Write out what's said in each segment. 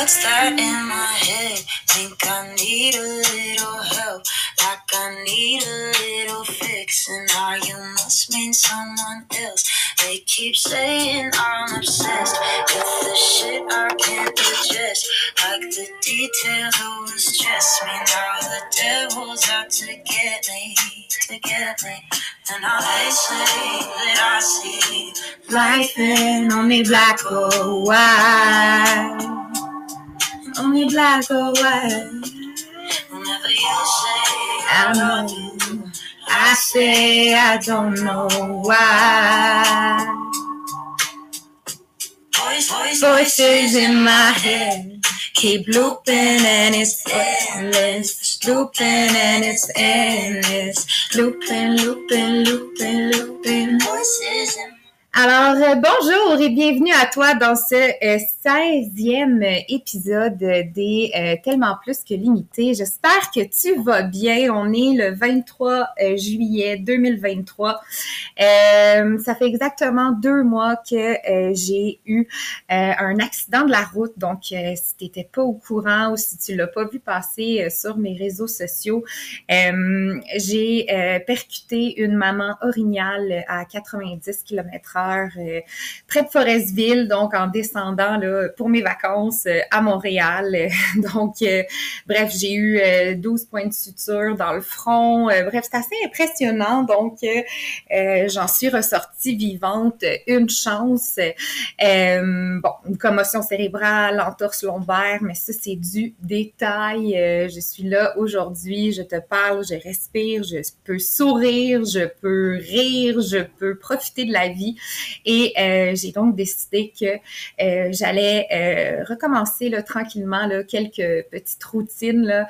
What's that in my head? Think I need a little help, like I need a little fix. And now you must mean someone else. They keep saying I'm obsessed with the shit I can't digest. Like the details always stress me. Now the devil's out to get me, to get me. And now they say that I see life in only black or white. Only black or white. Whenever you say I know, I say I don't know why. Voices in my head keep looping and it's endless. Looping and it's endless. Looping, looping, looping, looping. Voices in Alors, euh, bonjour et bienvenue à toi dans ce euh, 16e épisode des euh, Tellement plus que limité. J'espère que tu vas bien. On est le 23 euh, juillet 2023. ça fait exactement deux mois que j'ai eu un accident de la route. Donc, si tu n'étais pas au courant ou si tu l'as pas vu passer sur mes réseaux sociaux, j'ai percuté une maman orignale à 90 km euh, près de Forestville, donc en descendant pour mes vacances euh, à Montréal. donc, euh, bref, j'ai eu 12 points de suture dans le front. bref, c'est assez impressionnant. Donc, j'en suis ressortie vivante. Une chance. bon, une commotion cérébrale, entorse lombaire, mais ça, c'est du détail. je suis là aujourd'hui, je te parle, je respire, je peux sourire, je peux rire, je peux profiter de la vie. Et euh, j'ai donc décidé que euh, j'allais euh, recommencer là, tranquillement là, quelques petites routines là,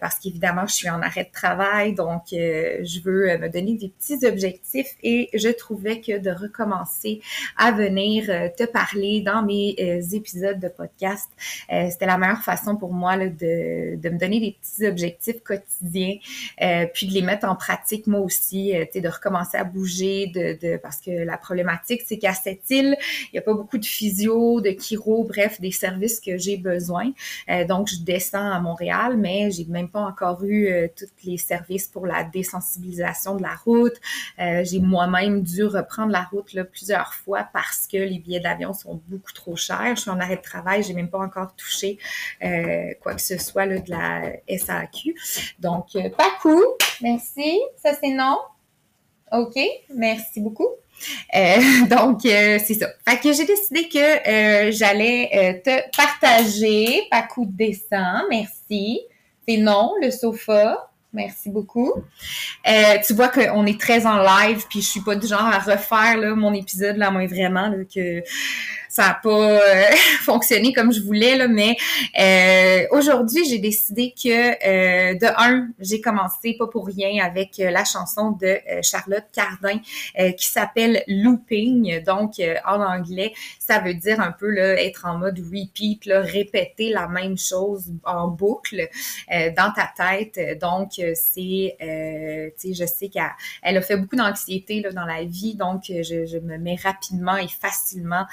parce qu'évidemment, je suis en arrêt de travail, donc je veux me donner des petits objectifs et je trouvais que de recommencer à venir te parler dans mes épisodes de podcast, c'était la meilleure façon pour moi là, de, de me donner des petits objectifs quotidiens, puis de les mettre en pratique moi aussi, de recommencer à bouger, de, de parce que la problématique c'est qu'à cette île, il n'y a pas beaucoup de physio, de chiro, bref, des services que j'ai besoin. Euh, donc, je descends à Montréal, mais j'ai même pas encore eu euh, tous les services pour la désensibilisation de la route. Euh, j'ai moi-même dû reprendre la route plusieurs fois parce que les billets d'avion sont beaucoup trop chers. Je suis en arrêt de travail, j'ai même pas encore touché quoi que ce soit de la SAQ. Donc, pas cool. Merci. Ça, c'est non? OK. Merci beaucoup. Euh, donc, euh, c'est ça. Fait que j'ai décidé que euh, j'allais te partager. Pas coup de dessin, merci. C'est non, le sofa. Merci beaucoup. tu vois qu'on est très en live, puis je suis pas du genre à refaire mon épisode là, moi vraiment là, que ça n'a pas euh, fonctionné comme je voulais, là, mais euh, aujourd'hui, j'ai décidé que euh, de un, j'ai commencé pas pour rien avec la chanson de Charlotte Cardin qui s'appelle Looping. Donc, en anglais, ça veut dire un peu là, être en mode repeat, là, répéter la même chose en boucle dans ta tête. Donc, c'est, tu sais, je sais qu'elle a fait beaucoup d'anxiété dans la vie, donc je, je, me mets rapidement et facilement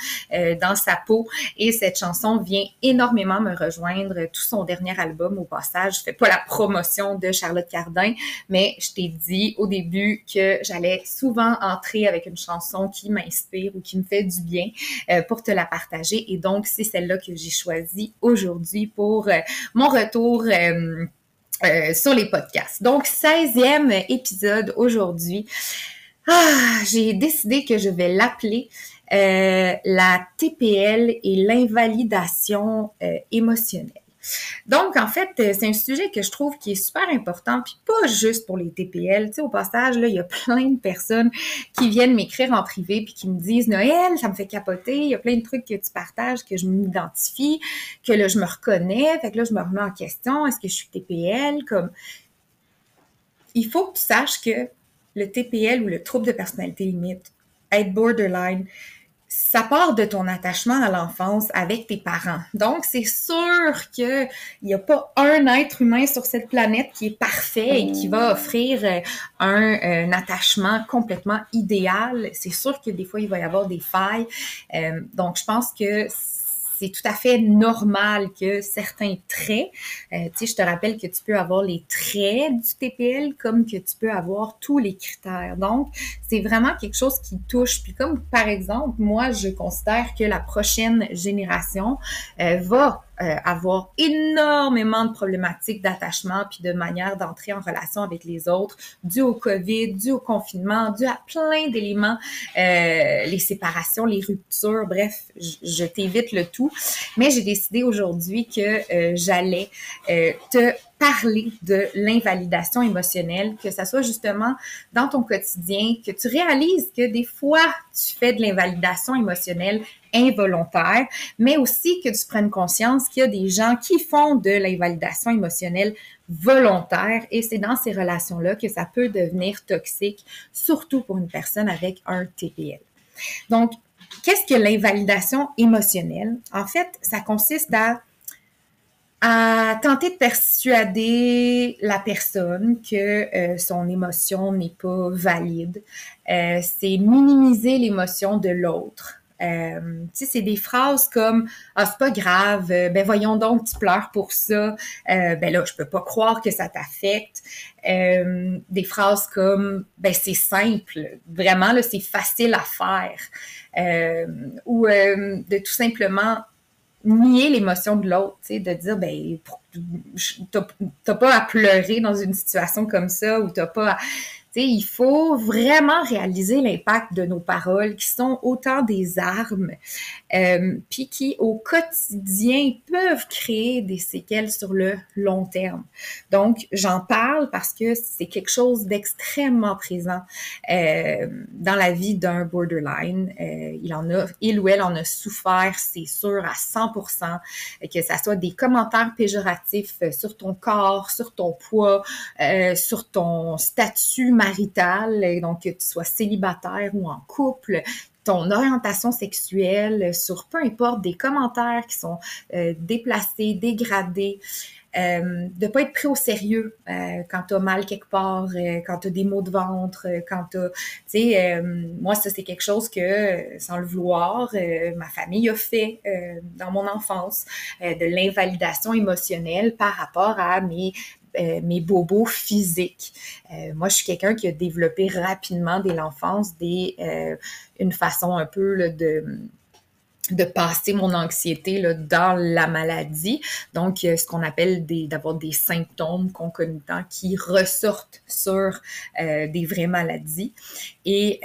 dans sa peau. Et cette chanson vient énormément me rejoindre. Tout son dernier album, au passage, je fais pas la promotion de Charlotte Cardin, mais je t'ai dit au début que j'allais souvent entrer avec une chanson qui m'inspire ou qui me fait du bien euh, pour te la partager. Et donc, c'est celle-là que j'ai choisie aujourd'hui pour euh, mon retour. Euh, sur les podcasts. Donc, 16e épisode aujourd'hui. Ah, j'ai décidé que je vais l'appeler euh, la TPL et l'invalidation euh, émotionnelle. Donc, en fait, euh, c'est un sujet que je trouve qui est super important, puis pas juste pour les TPL. Tu sais, au passage, là, il y a plein de personnes qui viennent m'écrire en privé puis qui me disent Noël, ça me fait capoter, il y a plein de trucs que tu partages, que je m'identifie, que là, je me reconnais, fait que là, je me remets en question, est-ce que je suis TPL? Comme il faut que tu saches que le TPL ou le trouble de personnalité limite, être borderline, ça part de ton attachement à l'enfance avec tes parents. Donc, c'est sûr qu'il n'y a pas un être humain sur cette planète qui est parfait et qui va offrir euh, un, attachement complètement idéal. C'est sûr que des fois, il va y avoir des failles. Euh, donc, je pense que c'est tout à fait normal que certains traits, euh, tu sais, je te rappelle que tu peux avoir les traits du TPL comme que tu peux avoir tous les critères. Donc, c'est vraiment quelque chose qui touche. Puis comme par exemple, moi, je considère que la prochaine génération euh, va euh, avoir énormément de problématiques d'attachement puis de manière d'entrer en relation avec les autres, dû au COVID, dû au confinement, dû à plein d'éléments, euh, les séparations, les ruptures, bref, je, t'évite le tout. Mais j'ai décidé aujourd'hui que euh, j'allais te parler de l'invalidation émotionnelle, que ça soit justement dans ton quotidien, que tu réalises que des fois, tu fais de l'invalidation émotionnelle involontaire, mais aussi que tu prennes conscience qu'il y a des gens qui font de l'invalidation émotionnelle volontaire et c'est dans ces relations-là que ça peut devenir toxique, surtout pour une personne avec un TPL. Donc, qu'est-ce que l'invalidation émotionnelle? En fait, ça consiste à à tenter de persuader la personne que euh, son émotion n'est pas valide. Euh, c'est minimiser l'émotion de l'autre. Euh, tu sais, c'est des phrases comme ah c'est pas grave, ben voyons donc tu pleures pour ça, ben là je peux pas croire que ça t'affecte. des phrases comme ben c'est simple, vraiment là c'est facile à faire, ou de tout simplement nier l'émotion de l'autre, tu sais, de dire, ben, t'as pas à pleurer dans une situation comme ça ou t'as pas à il faut vraiment réaliser l'impact de nos paroles qui sont autant des armes, euh, puis qui au quotidien peuvent créer des séquelles sur le long terme. Donc, j'en parle parce que c'est quelque chose d'extrêmement présent euh, dans la vie d'un borderline. Euh, il en a, il ou elle en a souffert, c'est sûr, à 100%, que ça soit des commentaires péjoratifs sur ton corps, sur ton poids, sur ton statut marital, donc que tu sois célibataire ou en couple, ton orientation sexuelle, sur peu importe des commentaires qui sont euh, déplacés, dégradés. Euh, de pas être pris au sérieux euh, quand tu as mal quelque part, euh, quand tu as des maux de ventre, quand tu Tu sais, moi, ça, c'est quelque chose que, sans le vouloir, ma famille a fait dans mon enfance, de l'invalidation émotionnelle par rapport à mes euh, mes bobos physiques. Euh, moi, je suis quelqu'un qui a développé rapidement dès l'enfance des euh, une façon un peu de de passer mon anxiété là, dans la maladie. Donc, ce qu'on appelle d'avoir des, symptômes concomitants qui ressortent sur des vraies maladies. Et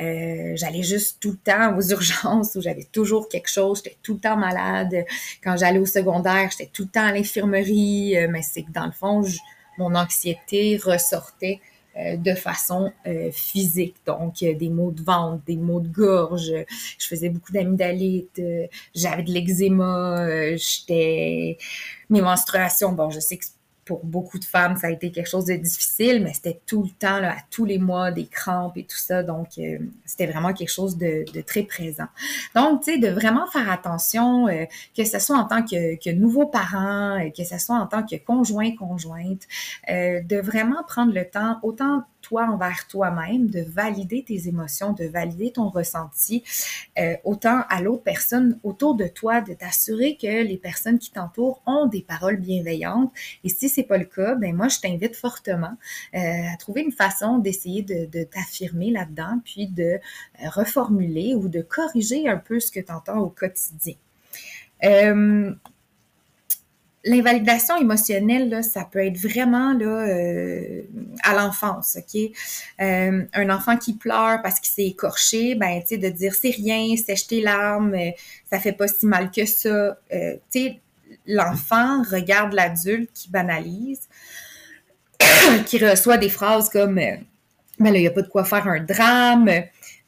j'allais juste tout le temps aux urgences où j'avais toujours quelque chose, j'étais tout le temps malade. Quand j'allais au secondaire, j'étais tout le temps à l'infirmerie, mais c'est que dans le fond, je, mon anxiété ressortait euh, de façon euh, physique. Donc, des maux de ventre, des maux de gorge. Je faisais beaucoup d'amygdalite. Euh, j'avais de l'eczéma. J'étais... Mes menstruations, bon, je sais que pour beaucoup de femmes, ça a été quelque chose de difficile, mais c'était tout le temps, à tous les mois, des crampes et tout ça. Donc, euh, c'était vraiment quelque chose de, très présent. Donc, tu sais, de vraiment faire attention, euh, que ce soit en tant que, que nouveau parent, euh, que ce soit en tant que conjoint, conjointe, de vraiment prendre le temps, autant toi envers toi-même, de valider tes émotions, de valider ton ressenti, euh, autant à l'autre personne autour de toi, de t'assurer que les personnes qui t'entourent ont des paroles bienveillantes. Et si c'est pas le cas, ben moi je t'invite fortement euh, à trouver une façon d'essayer de, t'affirmer là-dedans, puis de euh, reformuler ou de corriger un peu ce que tu entends au quotidien. L'invalidation émotionnelle, là, ça peut être vraiment là, euh, à l'enfance, OK? Euh, un enfant qui pleure parce qu'il s'est écorché, ben, tu sais, de dire c'est rien, sèche tes larmes, euh, ça fait pas si mal que ça. tu sais, l'enfant regarde l'adulte qui banalise, qui reçoit des phrases comme ben là, il n'y a pas de quoi faire un drame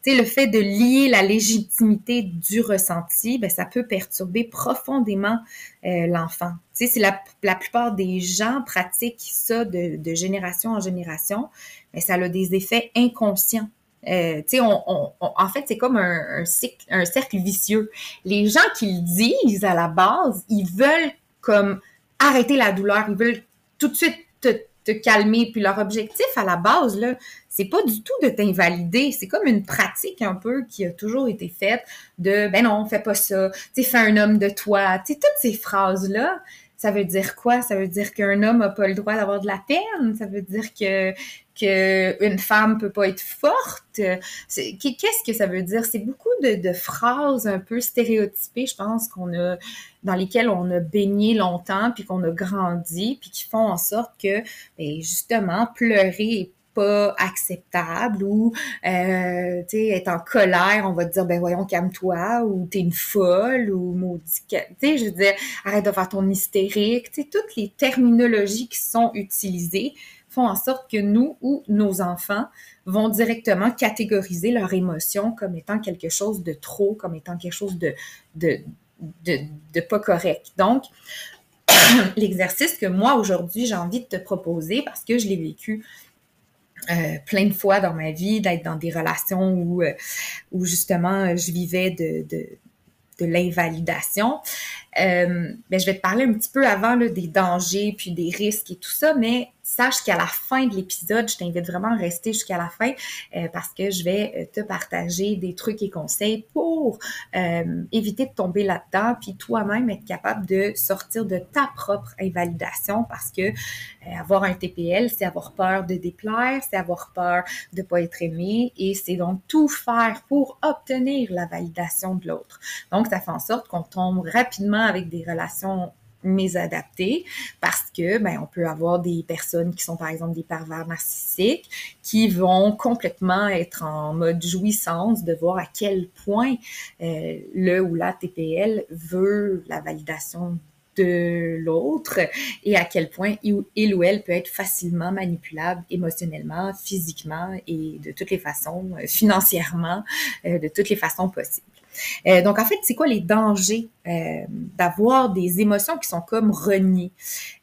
le fait de lier la légitimité du ressenti, ben, ça peut perturber profondément euh, l'enfant. Tu sais, si la, la, plupart des gens pratiquent ça de, génération en génération, mais ben, ça a des effets inconscients. Euh, sais, on, en fait, c'est comme un, un, cercle vicieux. Les gens qui le disent à la base, ils veulent comme arrêter la douleur, ils veulent tout de suite te, calmer. Puis leur objectif à la base, là, c'est pas du tout de t'invalider. C'est comme une pratique un peu qui a toujours été faite de ben non, fais pas ça. Tu fais un homme de toi. Tu toutes ces phrases-là, ça veut dire quoi? Ça veut dire qu'un homme n'a pas le droit d'avoir de la peine? Ça veut dire que qu'une femme peut pas être forte? Qu'est-ce que ça veut dire? C'est beaucoup de, phrases un peu stéréotypées, je pense, qu'on a, dans lesquelles on a baigné longtemps, puis qu'on a grandi, puis qui font en sorte que, ben, justement, pleurer pas acceptable ou euh, tu sais être en colère on va te dire ben voyons calme-toi ou t'es une folle ou maudit tu sais je veux dire arrête de faire ton hystérique. Tu sais toutes les terminologies qui sont utilisées font en sorte que nous ou nos enfants vont directement catégoriser leurs émotions comme étant quelque chose de trop comme étant quelque chose de, de, de pas correct. Donc l'exercice que moi aujourd'hui j'ai envie de te proposer parce que je l'ai vécu euh, plein de fois dans ma vie, d'être dans des relations où, euh, où justement je vivais de, de, de l'invalidation. Euh, ben, je vais te parler un petit peu avant là, des dangers puis des risques et tout ça, mais sache qu'à la fin de l'épisode, je t'invite vraiment à rester jusqu'à la fin euh, parce que je vais euh, te partager des trucs et conseils pour euh, éviter de tomber là-dedans, puis toi-même être capable de sortir de ta propre invalidation parce que avoir un TPL, c'est avoir peur de déplaire, c'est avoir peur de pas être aimé et c'est donc tout faire pour obtenir la validation de l'autre. Donc, ça fait en sorte qu'on tombe rapidement avec des relations mésadaptés parce que ben on peut avoir des personnes qui sont par exemple des pervers narcissiques qui vont complètement être en mode jouissance de voir à quel point euh, le ou la TPL veut la validation de l'autre et à quel point il ou elle peut être facilement manipulable émotionnellement, physiquement et de toutes les façons, euh, financièrement, euh, de toutes les façons possibles. Euh, donc, en fait, c'est quoi les dangers euh, d'avoir des émotions qui sont comme reniées?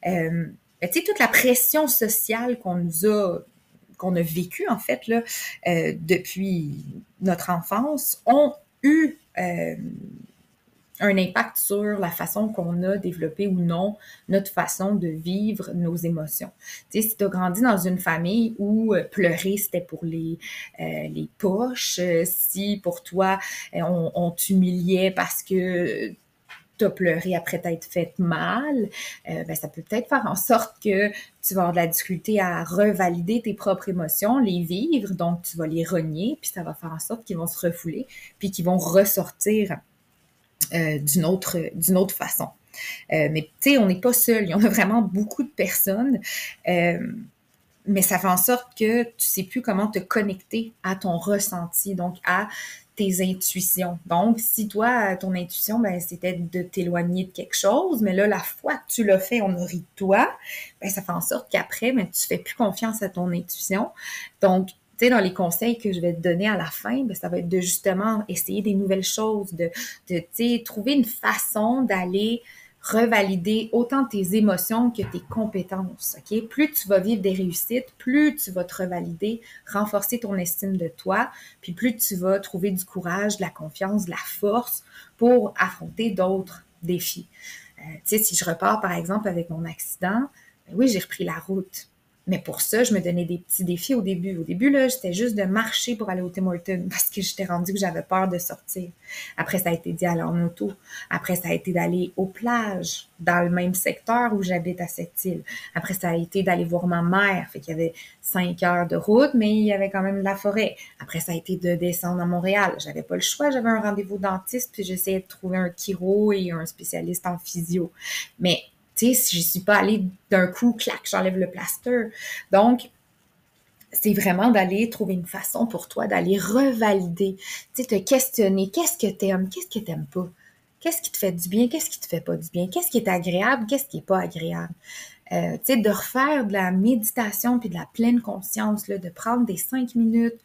Euh, ben, tu sais, toute la pression sociale qu'on nous a qu'on a vécue, en fait, là, depuis notre enfance, ont eu un impact sur la façon qu'on a développé ou non notre façon de vivre nos émotions. Tu sais, si tu as grandi dans une famille où euh, pleurer, c'était pour les, euh, les poches, euh, si pour toi, on, t'humiliait parce que tu as pleuré après t'être fait mal, ben, ça peut peut-être faire en sorte que tu vas avoir de la difficulté à revalider tes propres émotions, les vivre, donc tu vas les renier, puis ça va faire en sorte qu'ils vont se refouler, puis qu'ils vont ressortir euh, d'une autre, façon. Euh, mais tu sais, on n'est pas seul. Il y en a vraiment beaucoup de personnes. Euh, mais ça fait en sorte que tu sais plus comment te connecter à ton ressenti, donc à tes intuitions. Donc, si toi, ton intuition, ben, c'était de t'éloigner de quelque chose, mais là, la fois que tu l'as fait, on a ri de toi, ben, ça fait en sorte qu'après, ben, tu fais plus confiance à ton intuition. Donc, tu dans les conseils que je vais te donner à la fin, ben, ça va être de justement essayer des nouvelles choses, de, de trouver une façon d'aller revalider autant tes émotions que tes compétences. OK? Plus tu vas vivre des réussites, plus tu vas te revalider, renforcer ton estime de toi, puis plus tu vas trouver du courage, de la confiance, de la force pour affronter d'autres défis. Euh, si je repars par exemple avec mon accident, ben oui, j'ai repris la route. Mais pour ça, je me donnais des petits défis au début. Au début, là, j'étais juste de marcher pour aller au Tim Hortons parce que j'étais rendue que j'avais peur de sortir. Après, ça a été d'y aller en auto. Après, ça a été d'aller aux plages dans le même secteur où j'habite à cette île. Après, ça a été d'aller voir ma mère. Fait qu'il y avait cinq heures de route, mais il y avait quand même de la forêt. Après, ça a été de descendre à Montréal. J'avais pas le choix. J'avais un rendez-vous dentiste puis j'essayais de trouver un chiro et un spécialiste en physio. Mais tu sais, je suis pas allée d'un coup, clac, j'enlève le plaster. Donc, c'est vraiment d'aller trouver une façon pour toi d'aller revalider, tu te questionner, qu'est-ce que tu aimes, qu'est-ce que tu n'aimes pas, qu'est-ce qui te fait du bien, qu'est-ce qui te fait pas du bien, qu'est-ce qui est agréable, qu'est-ce qui est pas agréable? Euh, tu sais, de refaire de la méditation puis de la pleine conscience, de prendre des cinq minutes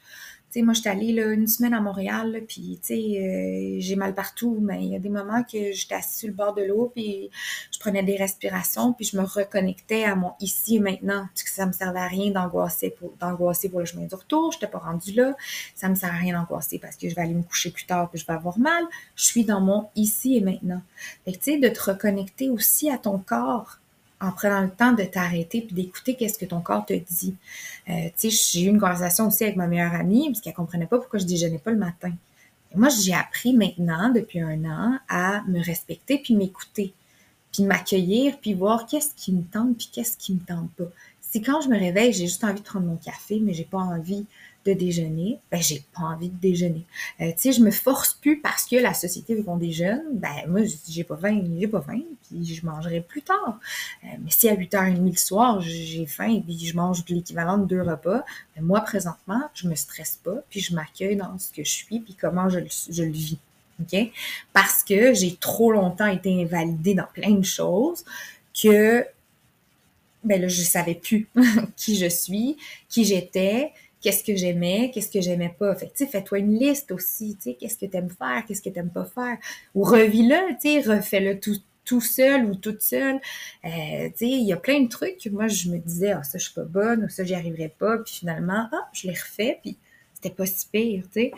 sais, moi, je suis allée là, une semaine à Montréal, puis, tu euh, j'ai mal partout, mais il y a des moments que j'étais assise sur le bord de l'eau, puis je prenais des respirations, puis je me reconnectais à mon ici et maintenant. Parce que ça me servait à rien d'angoisser pour, le chemin du retour. Je n'étais pas rendue là. Ça me sert à rien d'angoisser parce que je vais aller me coucher plus tard, puis je vais avoir mal. Je suis dans mon ici et maintenant. Fait tu sais, de te reconnecter aussi à ton corps en prenant le temps de t'arrêter puis d'écouter qu'est-ce que ton corps te dit. Euh, tu sais, j'ai eu une conversation aussi avec ma meilleure amie parce qu'elle comprenait pas pourquoi je déjeunais pas le matin. Moi, j'ai appris maintenant, depuis un an, à me respecter puis m'écouter, puis m'accueillir, puis voir qu'est-ce qui me tente puis qu'est-ce qui me tente pas. Si quand je me réveille, j'ai juste envie de prendre mon café, mais j'ai pas envie de déjeuner, ben j'ai pas envie de déjeuner. Euh, tu sais, je me force plus parce que la société veut qu'on déjeune. Ben moi, j'ai pas faim, j'ai pas faim, puis je mangerai plus tard. Euh, mais si à 8h30 le soir, j'ai faim et puis je mange l'équivalent de deux repas, ben moi présentement, je me stresse pas, puis je m'accueille dans ce que je suis, puis comment je, le vis. OK? Parce que j'ai trop longtemps été invalidée dans plein de choses que ben là, je savais plus qui je suis, qui j'étais, qu'est-ce que j'aimais, qu'est-ce que j'aimais pas. Fait tu fais-toi une liste aussi, tu sais, qu'est-ce que t'aimes faire, qu'est-ce que t'aimes pas faire. Ou revis-le, tu sais, refais-le tout, tout seul ou toute seule. Euh, tu sais, il y a plein de trucs que moi, je me disais, ah, ça, je suis pas bonne, ou ça, j'y arriverai pas. Puis finalement, ah, je les refais, puis c'était pas si pire, tu sais.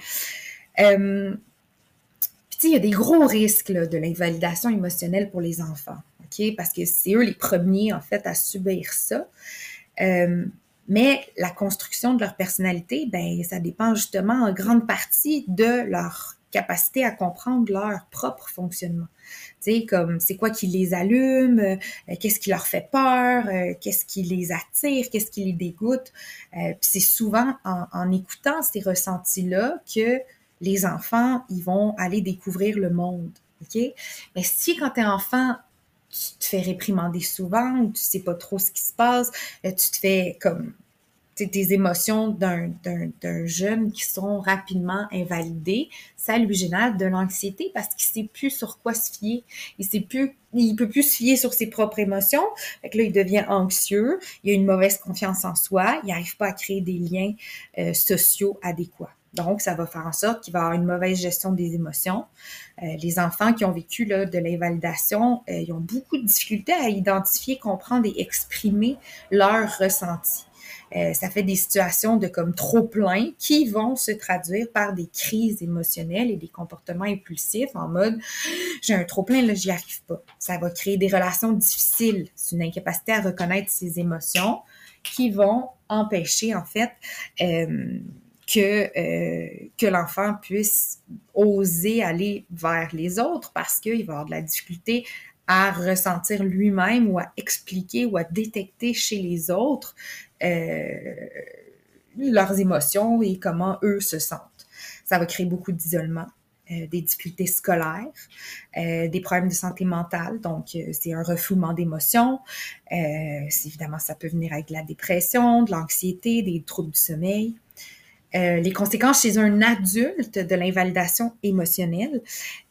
Euh, puis tu sais, il y a des gros risques de l'invalidation émotionnelle pour les enfants, OK? Parce que c'est eux les premiers, en fait, à subir ça. Euh, mais la construction de leur personnalité, ben, ça dépend justement en grande partie de leur capacité à comprendre leur propre fonctionnement. Tu sais, comme c'est quoi qui les allume, euh, qu'est-ce qui leur fait peur, euh, qu'est-ce qui les attire, qu'est-ce qui les dégoûte. Euh, puis c'est souvent en, en, écoutant ces ressentis-là que les enfants, ils vont aller découvrir le monde. OK? Mais si quand t'es enfant, tu te fais réprimander souvent ou tu sais pas trop ce qui se passe, tu te fais comme des émotions d'un jeune qui sont rapidement invalidées, ça lui génère de l'anxiété parce qu'il sait plus sur quoi se fier. Il sait plus, peut plus se fier sur ses propres émotions. Fait que là, il devient anxieux, il a une mauvaise confiance en soi, il n'arrive pas à créer des liens euh, sociaux adéquats. Donc, ça va faire en sorte qu'il va avoir une mauvaise gestion des émotions. Euh, les enfants qui ont vécu de l'invalidation, euh, ils ont beaucoup de difficultés à identifier, comprendre et exprimer leurs ressentis. Euh, ça fait des situations de comme trop plein qui vont se traduire par des crises émotionnelles et des comportements impulsifs en mode j'ai un trop plein là j'y arrive pas. Ça va créer des relations difficiles, c'est une incapacité à reconnaître ses émotions qui vont empêcher en fait que euh, que l'enfant puisse oser aller vers les autres parce qu'il va avoir de la difficulté à ressentir lui-même ou à expliquer ou à détecter chez les autres euh, leurs émotions et comment eux se sentent. Ça va créer beaucoup d'isolement. Euh, des difficultés scolaires, des problèmes de santé mentale, donc c'est un refoulement d'émotions. évidemment, ça peut venir avec de la dépression, de l'anxiété, des troubles du sommeil. Les conséquences chez un adulte de l'invalidation émotionnelle,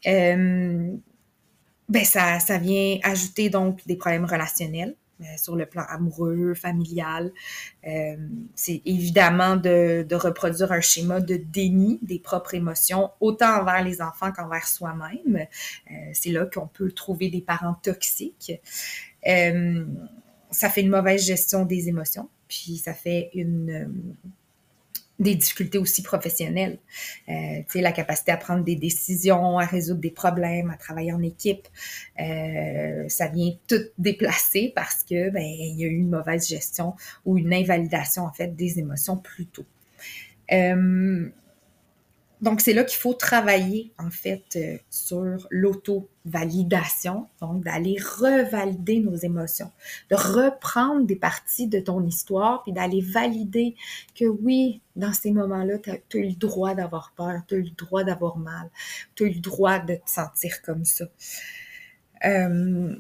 ben ça, ça vient ajouter donc des problèmes relationnels, euh, sur le plan amoureux, familial. Euh, c'est évidemment de, reproduire un schéma de déni des propres émotions, autant envers les enfants qu'envers soi-même. Euh, c'est là qu'on peut trouver des parents toxiques. ça fait une mauvaise gestion des émotions, puis ça fait une des difficultés aussi professionnelles. Euh, la capacité à prendre des décisions, à résoudre des problèmes, à travailler en équipe, euh, ça vient tout déplacer parce que ben il y a eu une mauvaise gestion ou une invalidation en fait des émotions plus tôt. Euh, donc, c'est là qu'il faut travailler, en fait, euh, sur l'auto-validation, donc d'aller revalider nos émotions, de reprendre des parties de ton histoire, puis d'aller valider que oui, dans ces moments-là, tu as, eu le droit d'avoir peur, tu as eu le droit d'avoir mal, tu as eu le droit de te sentir comme ça. Euh,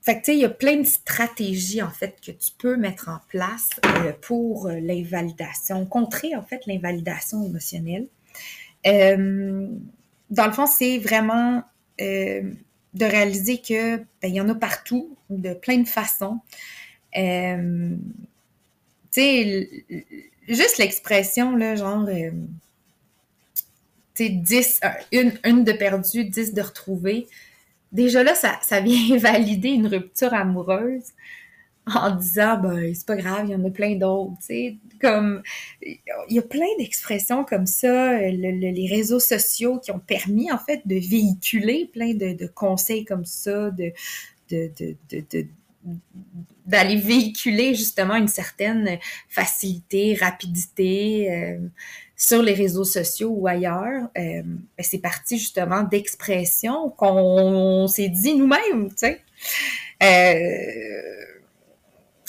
fait que, tu sais, il y a plein de stratégies, en fait, que tu peux mettre en place euh, pour l'invalidation, contrer, en fait, l'invalidation émotionnelle. Euh, dans le fond, c'est vraiment euh, de réaliser que ben, il y en a partout, de plein de façons. Euh, tu sais, juste l'expression, là, genre, tu sais, 10, une, de perdue, 10 de retrouvée. Déjà là, ça vient valider une rupture amoureuse en disant ben c'est pas grave, il y en a plein d'autres, tu sais, comme il y a plein d'expressions comme ça, les réseaux sociaux qui ont permis en fait de véhiculer plein de, conseils comme ça, de de, de, de, d'aller véhiculer justement une certaine facilité, rapidité euh, sur les réseaux sociaux ou ailleurs. Euh, ben, c'est parti justement d'expressions qu'on s'est dit nous-mêmes, tu sais. Euh,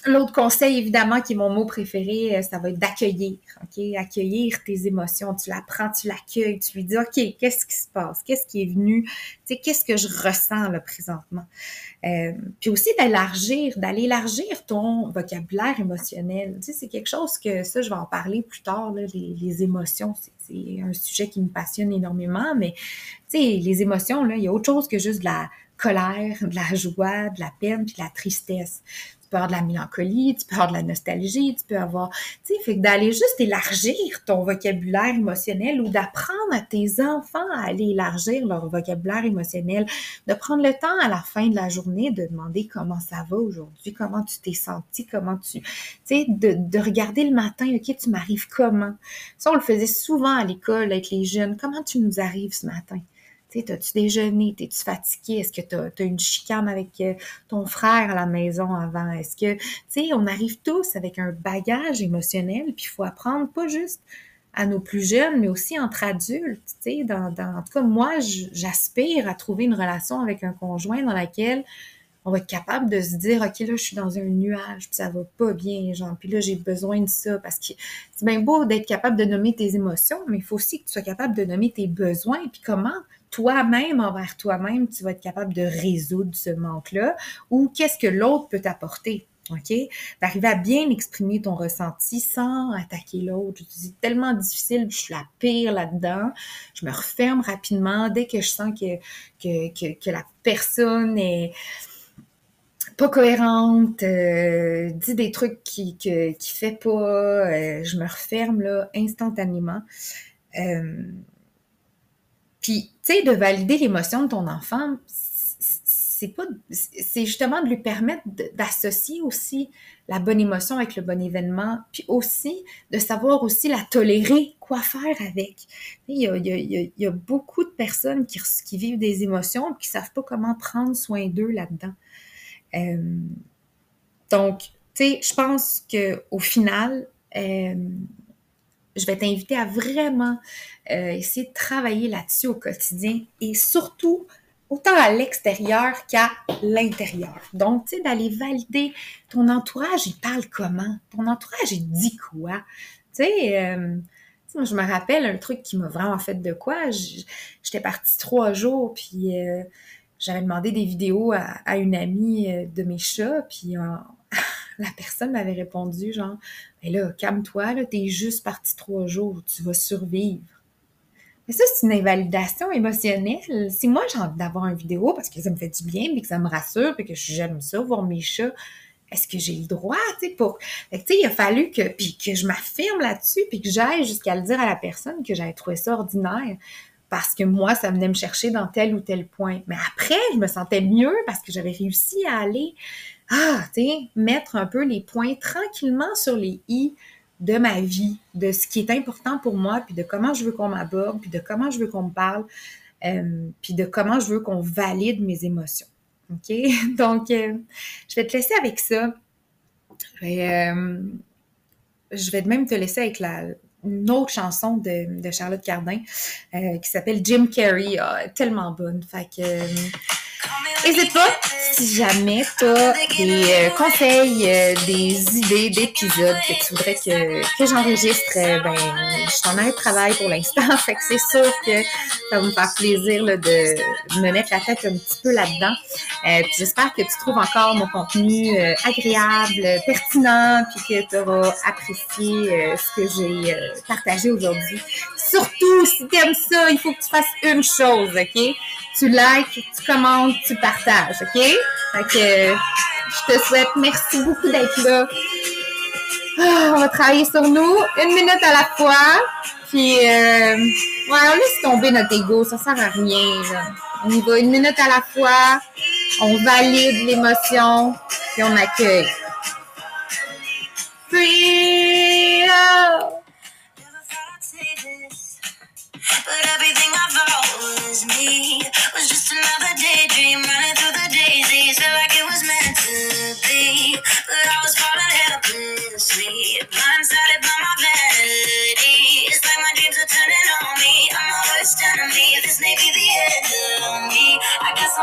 L'autre conseil, évidemment, qui est mon mot préféré, euh, ça va être d'accueillir. OK? Accueillir tes émotions. Tu la prends, tu l'accueilles, tu lui dis OK, qu'est-ce qui se passe? Qu'est-ce qui est venu? Tu sais, qu'est-ce que je ressens là présentement? Euh, puis aussi d'élargir, d'aller élargir ton vocabulaire émotionnel. Tu sais, c'est quelque chose que ça, je vais en parler plus tard, les émotions. C'est un sujet qui me passionne énormément, mais tu sais, les émotions, là, il y a autre chose que juste de la colère, de la joie, de la peine, puis de la tristesse peux avoir de la mélancolie, tu peux avoir de la nostalgie, tu peux avoir, tu sais, fait que d'aller juste élargir ton vocabulaire émotionnel ou d'apprendre à tes enfants à aller élargir leur vocabulaire émotionnel, de prendre le temps à la fin de la journée de demander comment ça va aujourd'hui, comment tu t'es senti, comment tu, tu sais, de, de regarder le matin, ok, tu m'arrives comment? Ça, on le faisait souvent à l'école avec les jeunes. Comment tu nous arrives ce matin? T'as-tu déjeuné? T'es-tu fatigué? Est-ce que tu as, une chicane avec euh, ton frère à la maison avant? Est-ce que, tu sais, on arrive tous avec un bagage émotionnel, puis il faut apprendre pas juste à nos plus jeunes, mais aussi entre adultes. Tu sais, dans, dans, en tout cas, moi, j'aspire à trouver une relation avec un conjoint dans laquelle on va être capable de se dire, OK, là, je suis dans un nuage, puis ça va pas bien, genre, puis là, j'ai besoin de ça, parce que c'est bien beau d'être capable de nommer tes émotions, mais il faut aussi que tu sois capable de nommer tes besoins, puis comment toi-même envers toi-même, tu vas être capable de résoudre ce manque-là, ou qu'est-ce que l'autre peut t'apporter. OK? D'arriver à bien exprimer ton ressenti sans attaquer l'autre. C'est tellement difficile, je suis la pire là-dedans. Je me referme rapidement dès que je sens que, que, que la personne est, pas cohérente, euh, dit des trucs qui que, qui fait pas, euh, je me referme là instantanément. Euh, puis, tu sais, de valider l'émotion de ton enfant, c'est pas, c'est justement de lui permettre d'associer aussi la bonne émotion avec le bon événement, puis aussi de savoir aussi la tolérer, quoi faire avec. Il y a, beaucoup de personnes qui, vivent des émotions qui savent pas comment prendre soin d'eux là-dedans. Euh, donc, tu sais, je pense que au final, euh, je vais t'inviter à vraiment euh, essayer de travailler là-dessus au quotidien et surtout autant à l'extérieur qu'à l'intérieur. Donc, tu sais, d'aller valider ton entourage, il parle comment? Ton entourage, il dit quoi? Tu sais, moi, je me rappelle un truc qui m'a vraiment fait de quoi. J'étais partie trois jours, puis j'avais demandé des vidéos à, une amie euh, de mes chats, puis euh, la personne m'avait répondu genre, mais là, calme-toi, là, t'es juste parti trois jours, tu vas survivre. Mais ça, c'est une invalidation émotionnelle. Si moi, j'ai envie d'avoir une vidéo parce que ça me fait du bien, puis que ça me rassure, puis que j'aime ça, voir mes chats, est-ce que j'ai le droit, tu sais, pour... tu sais, il a fallu que, puis que je m'affirme là-dessus, puis que j'aille jusqu'à le dire à la personne que j'avais trouvé ça ordinaire parce que moi, ça venait me chercher dans tel ou tel point. Mais après, je me sentais mieux parce que j'avais réussi à aller, ah, tu sais, mettre un peu les points tranquillement sur les i de ma vie, de ce qui est important pour moi, puis de comment je veux qu'on m'aborde, puis de comment je veux qu'on me parle, euh, puis de comment je veux qu'on valide mes émotions. OK? Donc, euh, je vais te laisser avec ça. Je vais, euh, même te laisser avec la, une autre chanson de, de Charlotte Cardin euh, qui s'appelle Jim Carrey. Ah, tellement bonne. Fait que N'hésite pas, si jamais tu as des euh, conseils, euh, des idées d'épisodes que tu voudrais que, que j'enregistre, euh, ben, je suis en un travail pour l'instant, fait que c'est sûr que ça va me faire plaisir là, de me mettre la tête un petit peu là-dedans. j'espère que tu trouves encore mon contenu agréable, pertinent, puis que tu auras apprécié ce que j'ai partagé aujourd'hui. Surtout, si tu aimes ça, il faut que tu fasses une chose, OK? tu likes, tu commentes, tu partages, OK? Fait que je te souhaite merci beaucoup d'être là. Ah, on va travailler sur nous, une minute à la fois. Puis, euh, ouais, on laisse tomber notre ego, ça sert à rien. On y va une minute à la fois, on valide l'émotion, puis on accueille. But everything I've was me was just another daydream running through the daisies. Felt like it was meant to be, but I was falling helplessly, blindsided by my vanity. It's like my dreams are turning on me. I'm my worst enemy. This may be the end of me. I guess. I'm